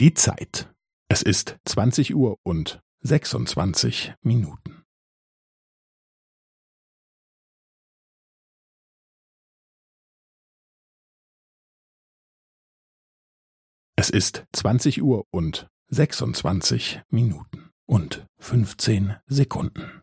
Die Zeit. Es ist zwanzig Uhr und sechsundzwanzig Minuten. Es ist zwanzig Uhr und sechsundzwanzig Minuten und fünfzehn Sekunden.